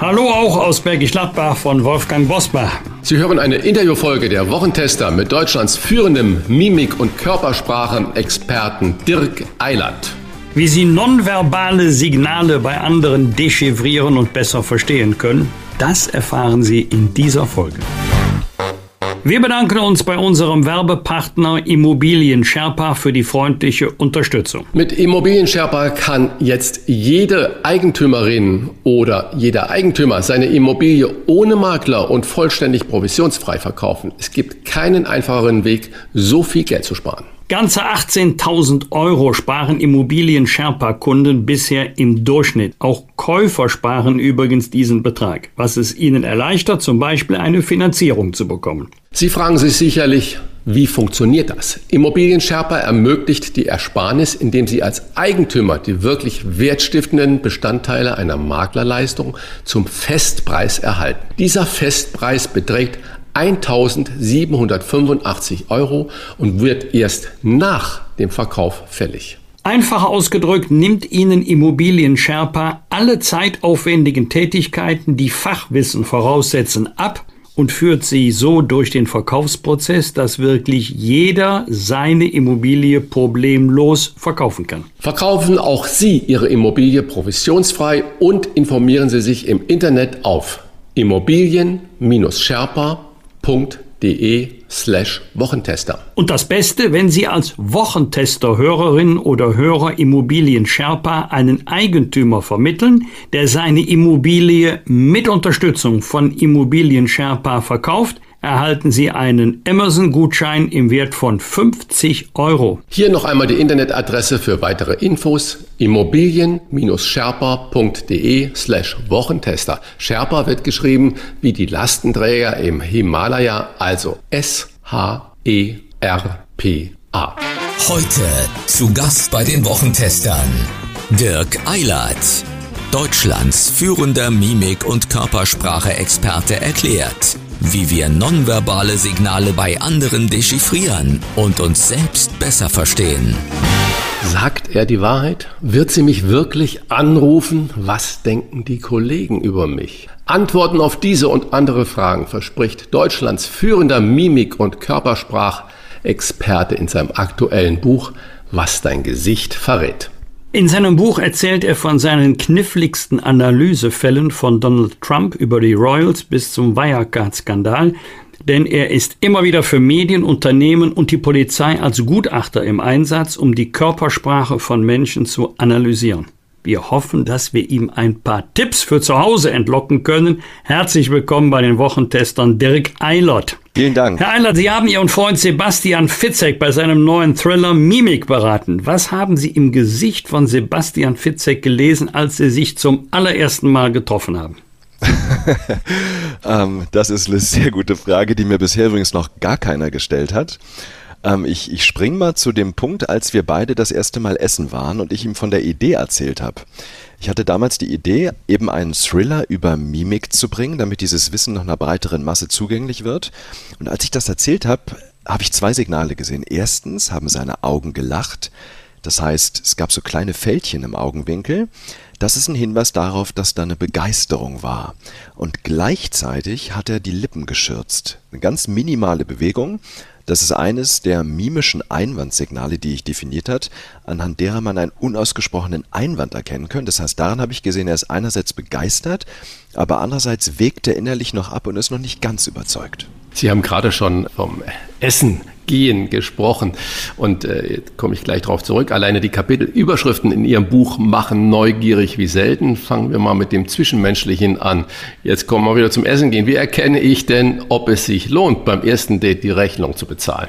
Hallo auch aus Bergisch Gladbach von Wolfgang Bosbach. Sie hören eine Interviewfolge der Wochentester mit Deutschlands führendem Mimik- und Körpersprachenexperten Dirk Eilert. Wie Sie nonverbale Signale bei anderen dechiffrieren und besser verstehen können, das erfahren Sie in dieser Folge. Wir bedanken uns bei unserem Werbepartner Immobilien Sherpa für die freundliche Unterstützung. Mit Immobilien Sherpa kann jetzt jede Eigentümerin oder jeder Eigentümer seine Immobilie ohne Makler und vollständig provisionsfrei verkaufen. Es gibt keinen einfacheren Weg, so viel Geld zu sparen. Ganze 18.000 Euro sparen Immobilien-Sherpa-Kunden bisher im Durchschnitt. Auch Käufer sparen übrigens diesen Betrag, was es ihnen erleichtert, zum Beispiel eine Finanzierung zu bekommen. Sie fragen sich sicherlich, wie funktioniert das? Immobilien Sherpa ermöglicht die Ersparnis, indem Sie als Eigentümer die wirklich wertstiftenden Bestandteile einer Maklerleistung zum Festpreis erhalten. Dieser Festpreis beträgt 1785 Euro und wird erst nach dem Verkauf fällig. Einfach ausgedrückt nimmt Ihnen Immobilien Sherpa alle zeitaufwendigen Tätigkeiten, die Fachwissen voraussetzen, ab und führt sie so durch den Verkaufsprozess, dass wirklich jeder seine Immobilie problemlos verkaufen kann. Verkaufen auch Sie Ihre Immobilie provisionsfrei und informieren Sie sich im Internet auf immobilien-sherpa.com Wochentester. Und das Beste, wenn Sie als Wochentester Hörerin oder Hörer Immobilien Sherpa einen Eigentümer vermitteln, der seine Immobilie mit Unterstützung von Immobilien Sherpa verkauft, erhalten Sie einen Amazon-Gutschein im Wert von 50 Euro. Hier noch einmal die Internetadresse für weitere Infos immobilien-sherpa.de slash Wochentester. Sherpa wird geschrieben wie die Lastenträger im Himalaya, also S-H-E-R-P-A. Heute zu Gast bei den Wochentestern Dirk Eilert. Deutschlands führender Mimik- und Körpersprache-Experte erklärt, wie wir nonverbale Signale bei anderen dechiffrieren und uns selbst besser verstehen. Sagt er die Wahrheit? Wird sie mich wirklich anrufen? Was denken die Kollegen über mich? Antworten auf diese und andere Fragen verspricht Deutschlands führender Mimik- und Körpersprachexperte in seinem aktuellen Buch Was dein Gesicht verrät. In seinem Buch erzählt er von seinen kniffligsten Analysefällen von Donald Trump über die Royals bis zum Wirecard-Skandal, denn er ist immer wieder für Medien, Unternehmen und die Polizei als Gutachter im Einsatz, um die Körpersprache von Menschen zu analysieren. Wir hoffen, dass wir ihm ein paar Tipps für zu Hause entlocken können. Herzlich willkommen bei den Wochentestern Dirk Eilert. Vielen Dank. Herr Eilert, Sie haben Ihren Freund Sebastian Fitzek bei seinem neuen Thriller Mimik beraten. Was haben Sie im Gesicht von Sebastian Fitzek gelesen, als Sie sich zum allerersten Mal getroffen haben? ähm, das ist eine sehr gute Frage, die mir bisher übrigens noch gar keiner gestellt hat. Ähm, ich ich spring mal zu dem Punkt, als wir beide das erste Mal essen waren und ich ihm von der Idee erzählt habe. Ich hatte damals die Idee, eben einen Thriller über Mimik zu bringen, damit dieses Wissen noch einer breiteren Masse zugänglich wird. Und als ich das erzählt habe, habe ich zwei Signale gesehen. Erstens haben seine Augen gelacht. Das heißt, es gab so kleine Fältchen im Augenwinkel. Das ist ein Hinweis darauf, dass da eine Begeisterung war. Und gleichzeitig hat er die Lippen geschürzt. Eine ganz minimale Bewegung, das ist eines der mimischen Einwandsignale, die ich definiert hat, anhand derer man einen unausgesprochenen Einwand erkennen kann. Das heißt, daran habe ich gesehen, er ist einerseits begeistert, aber andererseits wägt er innerlich noch ab und ist noch nicht ganz überzeugt. Sie haben gerade schon vom Essen gehen gesprochen und äh, komme ich gleich darauf zurück. Alleine die Kapitelüberschriften in Ihrem Buch machen neugierig wie selten. Fangen wir mal mit dem Zwischenmenschlichen an. Jetzt kommen wir wieder zum Essen gehen. Wie erkenne ich denn, ob es sich lohnt, beim ersten Date die Rechnung zu bezahlen?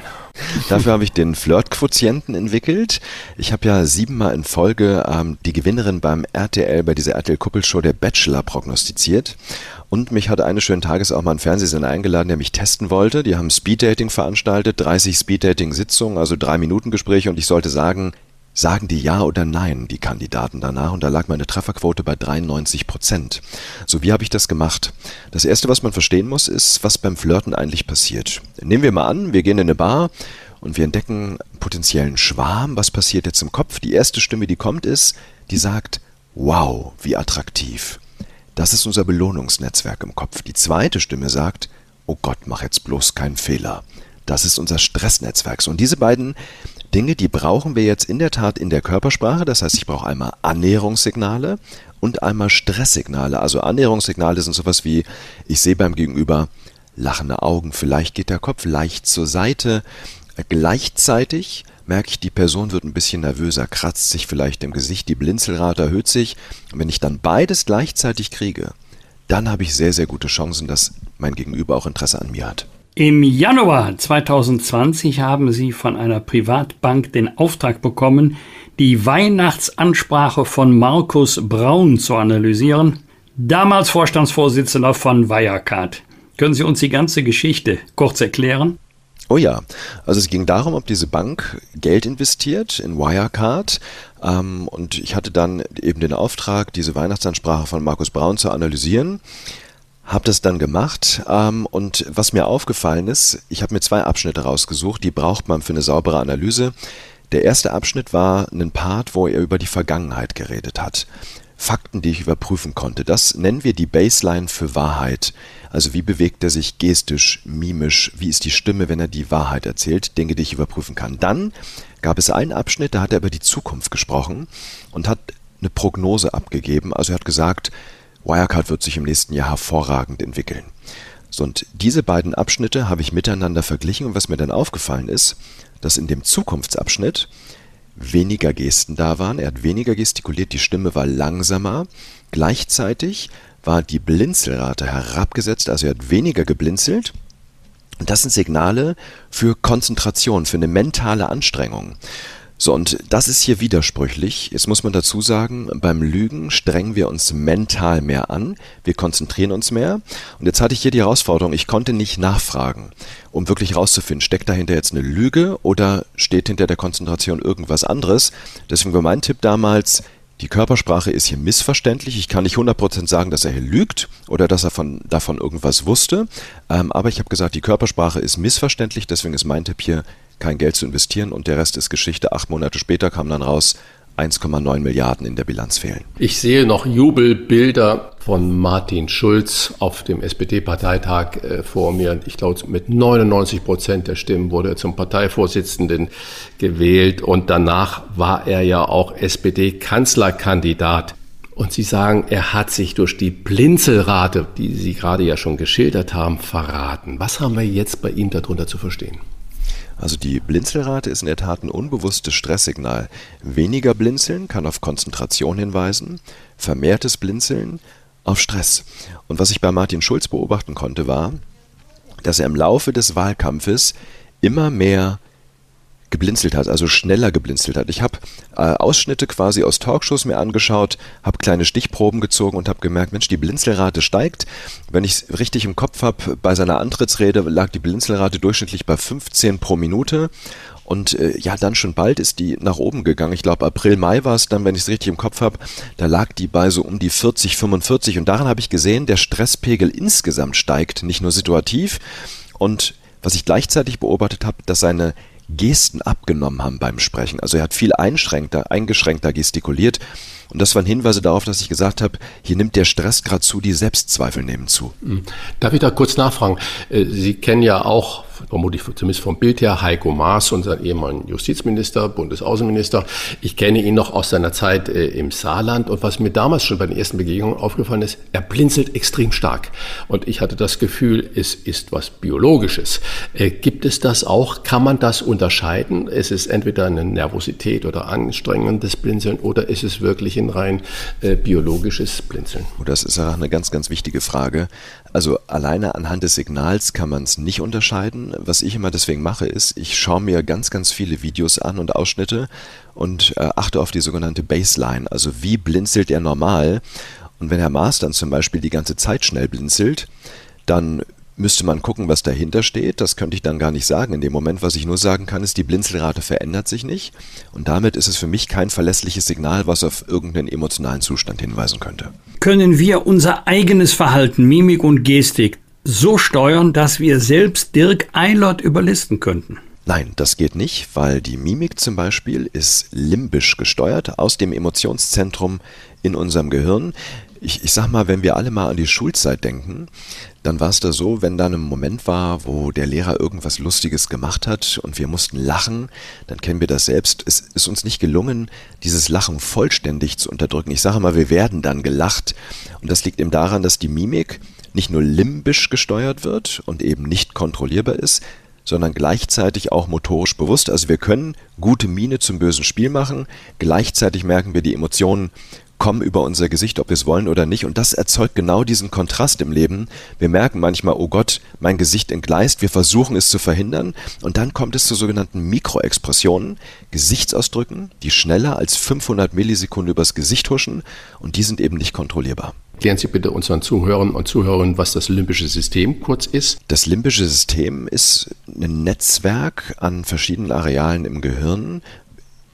Dafür habe ich den Flirt-Quotienten entwickelt. Ich habe ja siebenmal in Folge ähm, die Gewinnerin beim RTL, bei dieser RTL-Kuppelshow der Bachelor prognostiziert. Und mich hatte eines schönen Tages auch mal ein Fernsehsender eingeladen, der mich testen wollte. Die haben Speeddating veranstaltet, 30 Speeddating-Sitzungen, also drei Minuten Gespräche und ich sollte sagen, sagen die Ja oder Nein, die Kandidaten danach, und da lag meine Trefferquote bei 93 Prozent. So, wie habe ich das gemacht? Das Erste, was man verstehen muss, ist, was beim Flirten eigentlich passiert. Nehmen wir mal an, wir gehen in eine Bar und wir entdecken potenziellen Schwarm. Was passiert jetzt im Kopf? Die erste Stimme, die kommt, ist, die sagt, wow, wie attraktiv. Das ist unser Belohnungsnetzwerk im Kopf. Die zweite Stimme sagt, oh Gott, mach jetzt bloß keinen Fehler. Das ist unser Stressnetzwerk. Und diese beiden Dinge, die brauchen wir jetzt in der Tat in der Körpersprache. Das heißt, ich brauche einmal Annäherungssignale und einmal Stresssignale. Also Annäherungssignale sind sowas wie, ich sehe beim Gegenüber lachende Augen, vielleicht geht der Kopf leicht zur Seite. Gleichzeitig merke ich, die Person wird ein bisschen nervöser, kratzt sich vielleicht im Gesicht, die Blinzelrate erhöht sich. Und wenn ich dann beides gleichzeitig kriege, dann habe ich sehr, sehr gute Chancen, dass mein Gegenüber auch Interesse an mir hat. Im Januar 2020 haben Sie von einer Privatbank den Auftrag bekommen, die Weihnachtsansprache von Markus Braun zu analysieren, damals Vorstandsvorsitzender von Wirecard. Können Sie uns die ganze Geschichte kurz erklären? Oh ja, also es ging darum, ob diese Bank Geld investiert in Wirecard. Ähm, und ich hatte dann eben den Auftrag, diese Weihnachtsansprache von Markus Braun zu analysieren. Hab das dann gemacht ähm, und was mir aufgefallen ist, ich habe mir zwei Abschnitte rausgesucht, die braucht man für eine saubere Analyse. Der erste Abschnitt war ein Part, wo er über die Vergangenheit geredet hat. Fakten, die ich überprüfen konnte. Das nennen wir die Baseline für Wahrheit. Also wie bewegt er sich gestisch, mimisch, wie ist die Stimme, wenn er die Wahrheit erzählt, Dinge, die ich überprüfen kann. Dann gab es einen Abschnitt, da hat er über die Zukunft gesprochen und hat eine Prognose abgegeben. Also er hat gesagt, Wirecard wird sich im nächsten Jahr hervorragend entwickeln. So, und diese beiden Abschnitte habe ich miteinander verglichen und was mir dann aufgefallen ist, dass in dem Zukunftsabschnitt weniger Gesten da waren. Er hat weniger gestikuliert, die Stimme war langsamer. Gleichzeitig war die Blinzelrate herabgesetzt, also er hat weniger geblinzelt. Und das sind Signale für Konzentration, für eine mentale Anstrengung. So, und das ist hier widersprüchlich. Jetzt muss man dazu sagen, beim Lügen strengen wir uns mental mehr an, wir konzentrieren uns mehr. Und jetzt hatte ich hier die Herausforderung, ich konnte nicht nachfragen, um wirklich herauszufinden, steckt dahinter jetzt eine Lüge oder steht hinter der Konzentration irgendwas anderes. Deswegen war mein Tipp damals, die Körpersprache ist hier missverständlich. Ich kann nicht 100% sagen, dass er hier lügt oder dass er von, davon irgendwas wusste. Ähm, aber ich habe gesagt, die Körpersprache ist missverständlich. Deswegen ist mein Tipp hier, kein Geld zu investieren und der Rest ist Geschichte. Acht Monate später kam dann raus, 1,9 Milliarden in der Bilanz fehlen. Ich sehe noch Jubelbilder von Martin Schulz auf dem SPD-Parteitag äh, vor mir. Ich glaube, mit 99 Prozent der Stimmen wurde er zum Parteivorsitzenden gewählt und danach war er ja auch SPD-Kanzlerkandidat. Und Sie sagen, er hat sich durch die Blinzelrate, die Sie gerade ja schon geschildert haben, verraten. Was haben wir jetzt bei ihm darunter zu verstehen? Also die Blinzelrate ist in der Tat ein unbewusstes Stresssignal. Weniger Blinzeln kann auf Konzentration hinweisen, vermehrtes Blinzeln auf Stress. Und was ich bei Martin Schulz beobachten konnte, war, dass er im Laufe des Wahlkampfes immer mehr geblinzelt hat, also schneller geblinzelt hat. Ich habe äh, Ausschnitte quasi aus Talkshows mir angeschaut, habe kleine Stichproben gezogen und habe gemerkt, Mensch, die Blinzelrate steigt. Wenn ich es richtig im Kopf habe, bei seiner Antrittsrede lag die Blinzelrate durchschnittlich bei 15 pro Minute. Und äh, ja, dann schon bald ist die nach oben gegangen. Ich glaube, April, Mai war es dann, wenn ich es richtig im Kopf habe. Da lag die bei so um die 40, 45. Und daran habe ich gesehen, der Stresspegel insgesamt steigt, nicht nur situativ. Und was ich gleichzeitig beobachtet habe, dass seine Gesten abgenommen haben beim Sprechen. Also er hat viel einschränkter, eingeschränkter gestikuliert. Und das waren Hinweise darauf, dass ich gesagt habe, hier nimmt der Stress gerade zu, die Selbstzweifel nehmen zu. Hm. Darf ich da kurz nachfragen? Äh, Sie kennen ja auch vermutlich zumindest vom Bild her, Heiko Maas, unser ehemaliger Justizminister, Bundesaußenminister. Ich kenne ihn noch aus seiner Zeit äh, im Saarland und was mir damals schon bei den ersten Begegnungen aufgefallen ist, er blinzelt extrem stark. Und ich hatte das Gefühl, es ist was Biologisches. Äh, gibt es das auch? Kann man das unterscheiden? Es ist entweder eine Nervosität oder anstrengendes Blinzeln oder ist es wirklich ein rein äh, biologisches Blinzeln? Oh, das ist auch eine ganz, ganz wichtige Frage. Also alleine anhand des Signals kann man es nicht unterscheiden. Was ich immer deswegen mache, ist, ich schaue mir ganz, ganz viele Videos an und Ausschnitte und äh, achte auf die sogenannte Baseline. Also wie blinzelt er normal? Und wenn Herr Maas dann zum Beispiel die ganze Zeit schnell blinzelt, dann müsste man gucken, was dahinter steht. Das könnte ich dann gar nicht sagen. In dem Moment, was ich nur sagen kann, ist, die Blinzelrate verändert sich nicht. Und damit ist es für mich kein verlässliches Signal, was auf irgendeinen emotionalen Zustand hinweisen könnte. Können wir unser eigenes Verhalten, Mimik und Gestik so steuern, dass wir selbst Dirk Eilert überlisten könnten? Nein, das geht nicht, weil die Mimik zum Beispiel ist limbisch gesteuert aus dem Emotionszentrum in unserem Gehirn. Ich, ich sag mal, wenn wir alle mal an die Schulzeit denken, dann war es da so, wenn da ein Moment war, wo der Lehrer irgendwas Lustiges gemacht hat und wir mussten lachen, dann kennen wir das selbst. Es ist uns nicht gelungen, dieses Lachen vollständig zu unterdrücken. Ich sage mal, wir werden dann gelacht. Und das liegt eben daran, dass die Mimik nicht nur limbisch gesteuert wird und eben nicht kontrollierbar ist, sondern gleichzeitig auch motorisch bewusst. Also wir können gute Miene zum bösen Spiel machen, gleichzeitig merken wir die Emotionen kommen über unser Gesicht, ob wir es wollen oder nicht. Und das erzeugt genau diesen Kontrast im Leben. Wir merken manchmal, oh Gott, mein Gesicht entgleist. Wir versuchen es zu verhindern. Und dann kommt es zu sogenannten Mikroexpressionen, Gesichtsausdrücken, die schneller als 500 Millisekunden übers Gesicht huschen. Und die sind eben nicht kontrollierbar. Klären Sie bitte unseren Zuhörern und Zuhörern, was das limbische System kurz ist. Das limbische System ist ein Netzwerk an verschiedenen Arealen im Gehirn,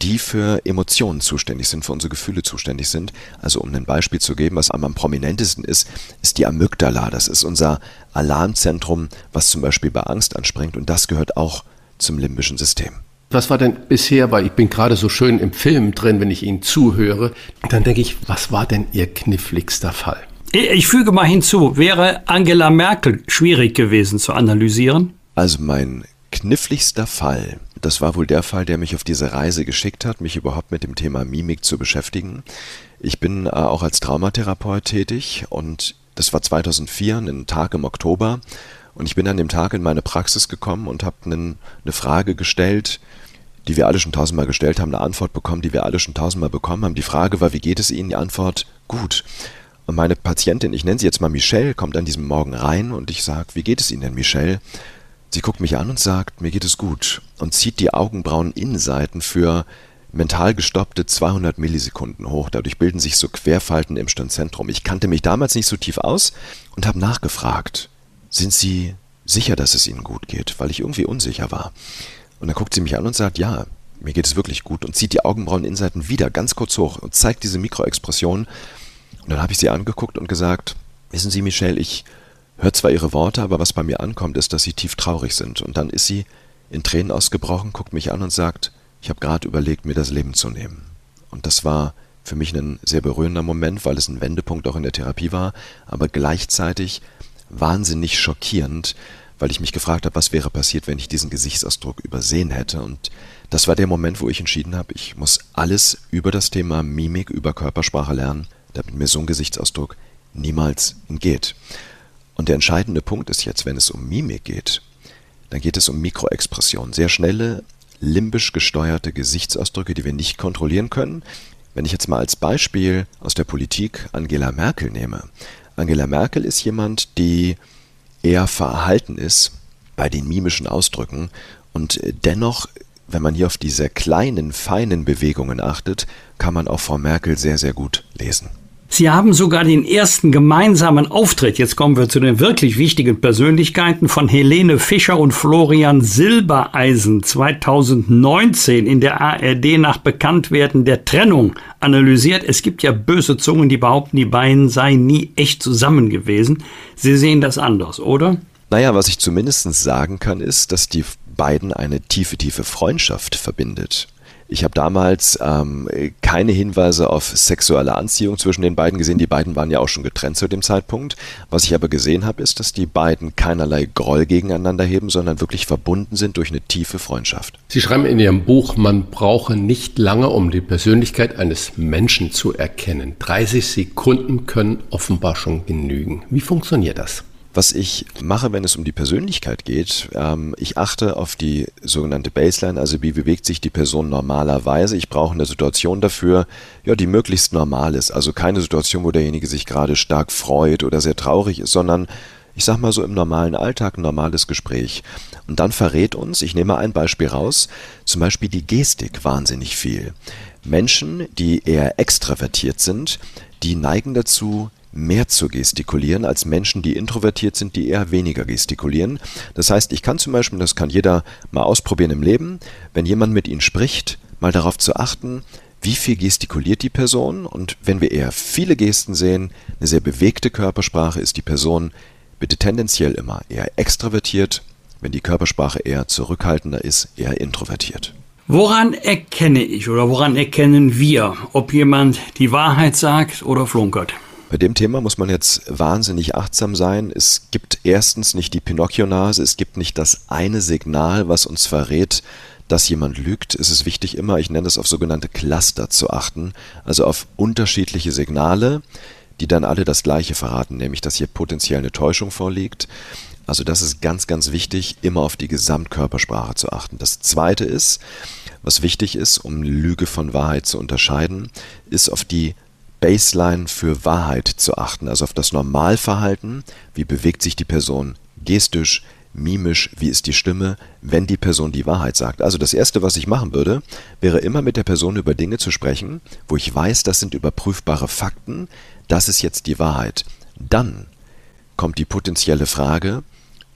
die für Emotionen zuständig sind, für unsere Gefühle zuständig sind. Also um ein Beispiel zu geben, was am prominentesten ist, ist die Amygdala. Das ist unser Alarmzentrum, was zum Beispiel bei Angst anspringt und das gehört auch zum limbischen System. Was war denn bisher, weil ich bin gerade so schön im Film drin, wenn ich Ihnen zuhöre, dann denke ich, was war denn Ihr kniffligster Fall? Ich füge mal hinzu, wäre Angela Merkel schwierig gewesen zu analysieren? Also mein kniffligster Fall das war wohl der Fall, der mich auf diese Reise geschickt hat, mich überhaupt mit dem Thema Mimik zu beschäftigen. Ich bin äh, auch als Traumatherapeut tätig und das war 2004, einen Tag im Oktober. Und ich bin an dem Tag in meine Praxis gekommen und habe eine Frage gestellt, die wir alle schon tausendmal gestellt haben, eine Antwort bekommen, die wir alle schon tausendmal bekommen haben. Die Frage war, wie geht es Ihnen? Die Antwort, gut. Und meine Patientin, ich nenne sie jetzt mal Michelle, kommt an diesem Morgen rein und ich sage, wie geht es Ihnen denn, Michelle? Sie guckt mich an und sagt, mir geht es gut und zieht die Augenbrauen-Innenseiten für mental gestoppte 200 Millisekunden hoch. Dadurch bilden sich so Querfalten im Stirnzentrum. Ich kannte mich damals nicht so tief aus und habe nachgefragt, sind Sie sicher, dass es Ihnen gut geht? Weil ich irgendwie unsicher war. Und dann guckt sie mich an und sagt, ja, mir geht es wirklich gut und zieht die Augenbrauen-Innenseiten wieder ganz kurz hoch und zeigt diese Mikroexpression. Und dann habe ich sie angeguckt und gesagt, wissen Sie, Michelle, ich hört zwar ihre Worte, aber was bei mir ankommt, ist, dass sie tief traurig sind. Und dann ist sie in Tränen ausgebrochen, guckt mich an und sagt, ich habe gerade überlegt, mir das Leben zu nehmen. Und das war für mich ein sehr berührender Moment, weil es ein Wendepunkt auch in der Therapie war, aber gleichzeitig wahnsinnig schockierend, weil ich mich gefragt habe, was wäre passiert, wenn ich diesen Gesichtsausdruck übersehen hätte. Und das war der Moment, wo ich entschieden habe, ich muss alles über das Thema Mimik, über Körpersprache lernen, damit mir so ein Gesichtsausdruck niemals entgeht. Und der entscheidende Punkt ist jetzt, wenn es um Mimik geht, dann geht es um Mikroexpression. Sehr schnelle, limbisch gesteuerte Gesichtsausdrücke, die wir nicht kontrollieren können. Wenn ich jetzt mal als Beispiel aus der Politik Angela Merkel nehme. Angela Merkel ist jemand, die eher verhalten ist bei den mimischen Ausdrücken und dennoch, wenn man hier auf diese kleinen, feinen Bewegungen achtet, kann man auch Frau Merkel sehr, sehr gut lesen. Sie haben sogar den ersten gemeinsamen Auftritt, jetzt kommen wir zu den wirklich wichtigen Persönlichkeiten, von Helene Fischer und Florian Silbereisen 2019 in der ARD nach Bekanntwerden der Trennung analysiert. Es gibt ja böse Zungen, die behaupten, die beiden seien nie echt zusammen gewesen. Sie sehen das anders, oder? Naja, was ich zumindest sagen kann, ist, dass die beiden eine tiefe, tiefe Freundschaft verbindet. Ich habe damals ähm, keine Hinweise auf sexuelle Anziehung zwischen den beiden gesehen. Die beiden waren ja auch schon getrennt zu dem Zeitpunkt. Was ich aber gesehen habe, ist, dass die beiden keinerlei Groll gegeneinander heben, sondern wirklich verbunden sind durch eine tiefe Freundschaft. Sie schreiben in Ihrem Buch, man brauche nicht lange, um die Persönlichkeit eines Menschen zu erkennen. 30 Sekunden können offenbar schon genügen. Wie funktioniert das? Was ich mache, wenn es um die Persönlichkeit geht, ähm, ich achte auf die sogenannte Baseline, also wie bewegt sich die Person normalerweise. Ich brauche eine Situation dafür, ja, die möglichst normal ist. Also keine Situation, wo derjenige sich gerade stark freut oder sehr traurig ist, sondern ich sag mal so im normalen Alltag ein normales Gespräch. Und dann verrät uns, ich nehme ein Beispiel raus, zum Beispiel die Gestik wahnsinnig viel. Menschen, die eher extravertiert sind, die neigen dazu, mehr zu gestikulieren als Menschen, die introvertiert sind, die eher weniger gestikulieren. Das heißt, ich kann zum Beispiel, das kann jeder mal ausprobieren im Leben, wenn jemand mit Ihnen spricht, mal darauf zu achten, wie viel gestikuliert die Person und wenn wir eher viele Gesten sehen, eine sehr bewegte Körpersprache, ist die Person bitte tendenziell immer eher extravertiert, wenn die Körpersprache eher zurückhaltender ist, eher introvertiert. Woran erkenne ich oder woran erkennen wir, ob jemand die Wahrheit sagt oder flunkert? Bei dem Thema muss man jetzt wahnsinnig achtsam sein. Es gibt erstens nicht die Pinocchio-Nase, es gibt nicht das eine Signal, was uns verrät, dass jemand lügt. Es ist wichtig immer, ich nenne es auf sogenannte Cluster zu achten, also auf unterschiedliche Signale, die dann alle das gleiche verraten, nämlich dass hier potenziell eine Täuschung vorliegt. Also das ist ganz, ganz wichtig, immer auf die Gesamtkörpersprache zu achten. Das Zweite ist, was wichtig ist, um Lüge von Wahrheit zu unterscheiden, ist auf die Baseline für Wahrheit zu achten, also auf das Normalverhalten, wie bewegt sich die Person gestisch, mimisch, wie ist die Stimme, wenn die Person die Wahrheit sagt. Also das Erste, was ich machen würde, wäre immer mit der Person über Dinge zu sprechen, wo ich weiß, das sind überprüfbare Fakten, das ist jetzt die Wahrheit. Dann kommt die potenzielle Frage,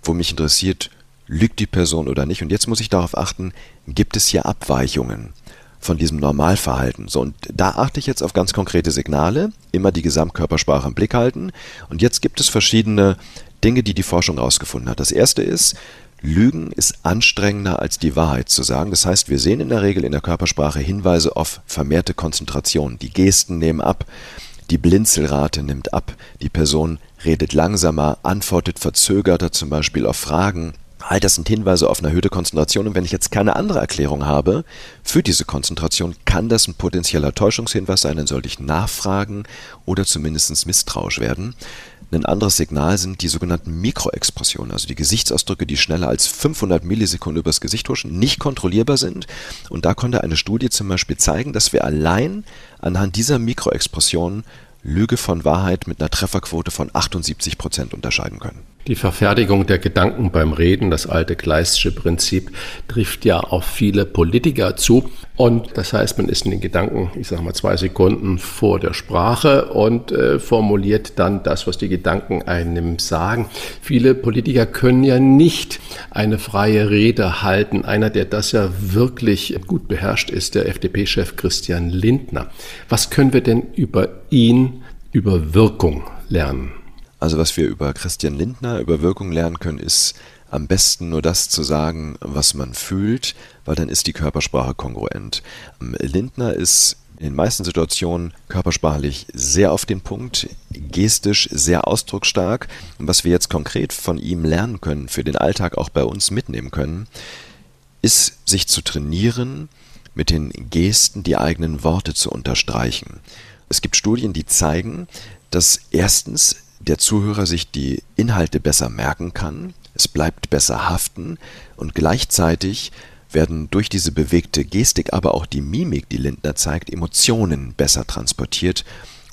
wo mich interessiert, lügt die Person oder nicht. Und jetzt muss ich darauf achten, gibt es hier Abweichungen? Von diesem Normalverhalten. So, und da achte ich jetzt auf ganz konkrete Signale, immer die Gesamtkörpersprache im Blick halten. Und jetzt gibt es verschiedene Dinge, die die Forschung herausgefunden hat. Das erste ist, Lügen ist anstrengender als die Wahrheit zu sagen. Das heißt, wir sehen in der Regel in der Körpersprache Hinweise auf vermehrte Konzentration. Die Gesten nehmen ab, die Blinzelrate nimmt ab, die Person redet langsamer, antwortet verzögerter zum Beispiel auf Fragen. All das sind Hinweise auf eine erhöhte Konzentration und wenn ich jetzt keine andere Erklärung habe für diese Konzentration, kann das ein potenzieller Täuschungshinweis sein, dann sollte ich nachfragen oder zumindest misstrauisch werden. Ein anderes Signal sind die sogenannten Mikroexpressionen, also die Gesichtsausdrücke, die schneller als 500 Millisekunden übers Gesicht huschen, nicht kontrollierbar sind. Und da konnte eine Studie zum Beispiel zeigen, dass wir allein anhand dieser Mikroexpressionen Lüge von Wahrheit mit einer Trefferquote von 78 Prozent unterscheiden können. Die Verfertigung der Gedanken beim Reden, das alte Kleistsche Prinzip, trifft ja auf viele Politiker zu. Und das heißt, man ist in den Gedanken, ich sage mal, zwei Sekunden vor der Sprache und äh, formuliert dann das, was die Gedanken einem sagen. Viele Politiker können ja nicht eine freie Rede halten. Einer, der das ja wirklich gut beherrscht, ist der FDP-Chef Christian Lindner. Was können wir denn über ihn, über Wirkung lernen? Also was wir über Christian Lindner, über Wirkung lernen können, ist am besten nur das zu sagen, was man fühlt, weil dann ist die Körpersprache kongruent. Ähm, Lindner ist in den meisten Situationen körpersprachlich sehr auf den Punkt, gestisch sehr ausdrucksstark. Und was wir jetzt konkret von ihm lernen können, für den Alltag auch bei uns mitnehmen können, ist sich zu trainieren, mit den Gesten die eigenen Worte zu unterstreichen. Es gibt Studien, die zeigen, dass erstens der Zuhörer sich die Inhalte besser merken kann, es bleibt besser haften und gleichzeitig werden durch diese bewegte Gestik, aber auch die Mimik, die Lindner zeigt, Emotionen besser transportiert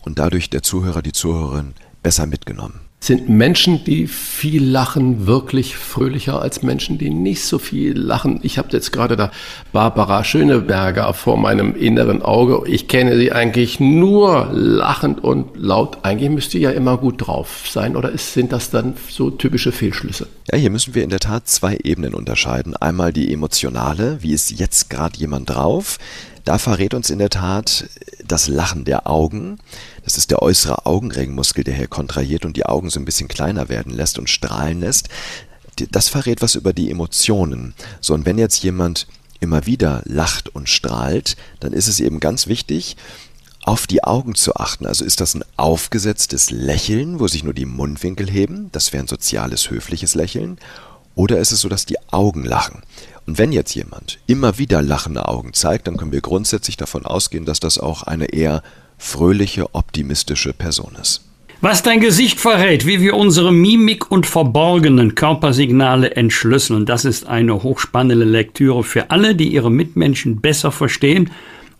und dadurch der Zuhörer, die Zuhörerin besser mitgenommen. Sind Menschen, die viel lachen, wirklich fröhlicher als Menschen, die nicht so viel lachen? Ich habe jetzt gerade da Barbara Schöneberger vor meinem inneren Auge. Ich kenne sie eigentlich nur lachend und laut. Eigentlich müsste ja immer gut drauf sein. Oder ist, sind das dann so typische Fehlschlüsse? Ja, hier müssen wir in der Tat zwei Ebenen unterscheiden. Einmal die emotionale, wie ist jetzt gerade jemand drauf? Da verrät uns in der Tat das Lachen der Augen. Das ist der äußere Augenringmuskel, der hier kontrahiert und die Augen so ein bisschen kleiner werden lässt und strahlen lässt. Das verrät was über die Emotionen. So, und wenn jetzt jemand immer wieder lacht und strahlt, dann ist es eben ganz wichtig, auf die Augen zu achten. Also ist das ein aufgesetztes Lächeln, wo sich nur die Mundwinkel heben? Das wäre ein soziales, höfliches Lächeln. Oder ist es so, dass die Augen lachen? Und wenn jetzt jemand immer wieder lachende Augen zeigt, dann können wir grundsätzlich davon ausgehen, dass das auch eine eher fröhliche, optimistische Person ist. Was dein Gesicht verrät, wie wir unsere Mimik und verborgenen Körpersignale entschlüsseln, das ist eine hochspannende Lektüre für alle, die ihre Mitmenschen besser verstehen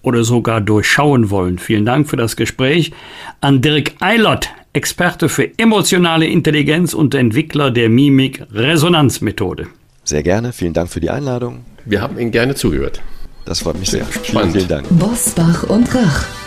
oder sogar durchschauen wollen. Vielen Dank für das Gespräch an Dirk Eilert, Experte für emotionale Intelligenz und Entwickler der Mimik-Resonanzmethode. Sehr gerne, vielen Dank für die Einladung. Wir haben Ihnen gerne zugehört. Das freut mich sehr. Spannend. Vielen, vielen Dank. Bosbach und Rach.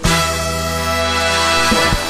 Thank you.